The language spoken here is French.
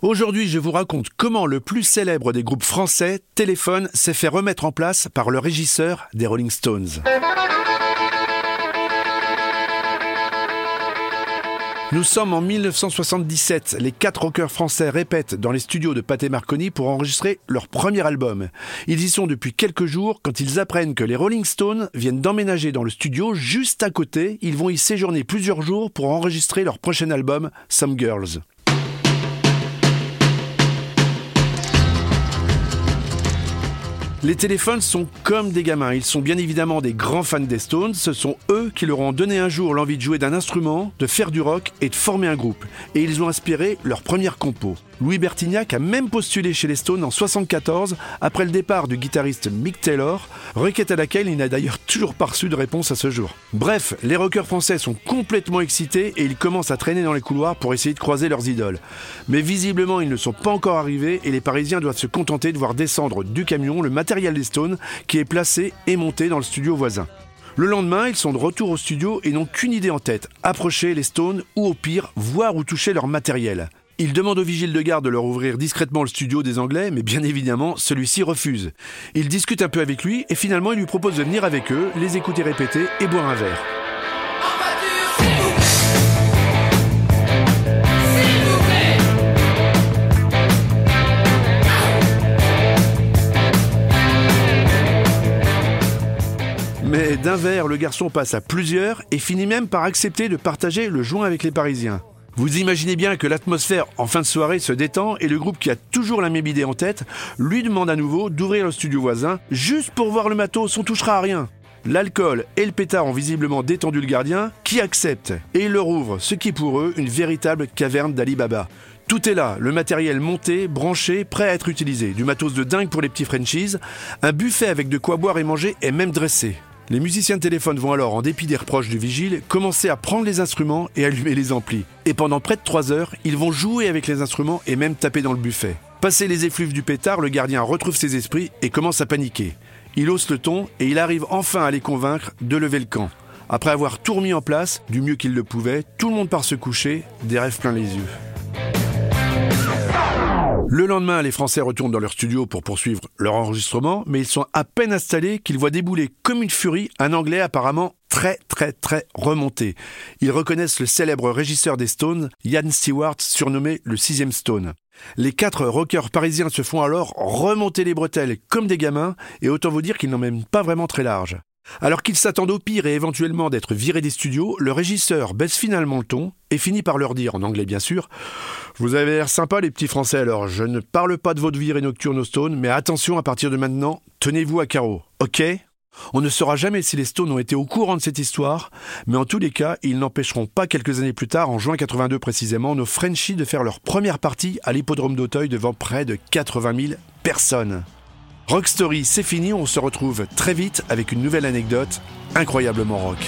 Aujourd'hui, je vous raconte comment le plus célèbre des groupes français, Téléphone, s'est fait remettre en place par le régisseur des Rolling Stones. Nous sommes en 1977. Les quatre rockers français répètent dans les studios de Pathé Marconi pour enregistrer leur premier album. Ils y sont depuis quelques jours quand ils apprennent que les Rolling Stones viennent d'emménager dans le studio juste à côté. Ils vont y séjourner plusieurs jours pour enregistrer leur prochain album, Some Girls. Les téléphones sont comme des gamins. Ils sont bien évidemment des grands fans des Stones. Ce sont eux qui leur ont donné un jour l'envie de jouer d'un instrument, de faire du rock et de former un groupe. Et ils ont inspiré leur première compo. Louis Bertignac a même postulé chez les Stones en 74 après le départ du guitariste Mick Taylor, requête à laquelle il n'a d'ailleurs toujours pas reçu de réponse à ce jour. Bref, les rockers français sont complètement excités et ils commencent à traîner dans les couloirs pour essayer de croiser leurs idoles. Mais visiblement, ils ne sont pas encore arrivés et les Parisiens doivent se contenter de voir descendre du camion le matériel des Stones qui est placé et monté dans le studio voisin. Le lendemain, ils sont de retour au studio et n'ont qu'une idée en tête, approcher les Stones ou au pire, voir ou toucher leur matériel. Il demande au vigile de garde de leur ouvrir discrètement le studio des Anglais, mais bien évidemment, celui-ci refuse. Il discute un peu avec lui et finalement il lui propose de venir avec eux, les écouter répéter et boire un verre. Mais d'un verre, le garçon passe à plusieurs et finit même par accepter de partager le joint avec les Parisiens. Vous imaginez bien que l'atmosphère en fin de soirée se détend et le groupe qui a toujours la même idée en tête lui demande à nouveau d'ouvrir le studio voisin juste pour voir le matos, on touchera à rien. L'alcool et le pétard ont visiblement détendu le gardien, qui accepte, et il leur ouvre, ce qui pour eux une véritable caverne d'Ali Baba. Tout est là, le matériel monté, branché, prêt à être utilisé, du matos de dingue pour les petits franchises, un buffet avec de quoi boire et manger est même dressé. Les musiciens de téléphone vont alors, en dépit des reproches du vigile, commencer à prendre les instruments et allumer les amplis. Et pendant près de 3 heures, ils vont jouer avec les instruments et même taper dans le buffet. Passé les effluves du pétard, le gardien retrouve ses esprits et commence à paniquer. Il hausse le ton et il arrive enfin à les convaincre de lever le camp. Après avoir tout remis en place, du mieux qu'il le pouvait, tout le monde part se coucher, des rêves plein les yeux. Le lendemain, les Français retournent dans leur studio pour poursuivre leur enregistrement, mais ils sont à peine installés qu'ils voient débouler comme une furie un Anglais apparemment très très très remonté. Ils reconnaissent le célèbre régisseur des Stones, Ian Stewart, surnommé le sixième Stone. Les quatre rockers parisiens se font alors remonter les bretelles comme des gamins, et autant vous dire qu'ils n'en même pas vraiment très large. Alors qu'ils s'attendent au pire et éventuellement d'être virés des studios, le régisseur baisse finalement le ton et finit par leur dire, en anglais bien sûr, Vous avez l'air sympa les petits Français alors, je ne parle pas de votre virée nocturne aux Stones, mais attention à partir de maintenant, tenez-vous à carreau, ok? On ne saura jamais si les Stones ont été au courant de cette histoire, mais en tous les cas, ils n'empêcheront pas quelques années plus tard, en juin 82 précisément, nos Frenchies de faire leur première partie à l'hippodrome d'Auteuil devant près de 80 000 personnes. Rock Story, c'est fini, on se retrouve très vite avec une nouvelle anecdote incroyablement rock.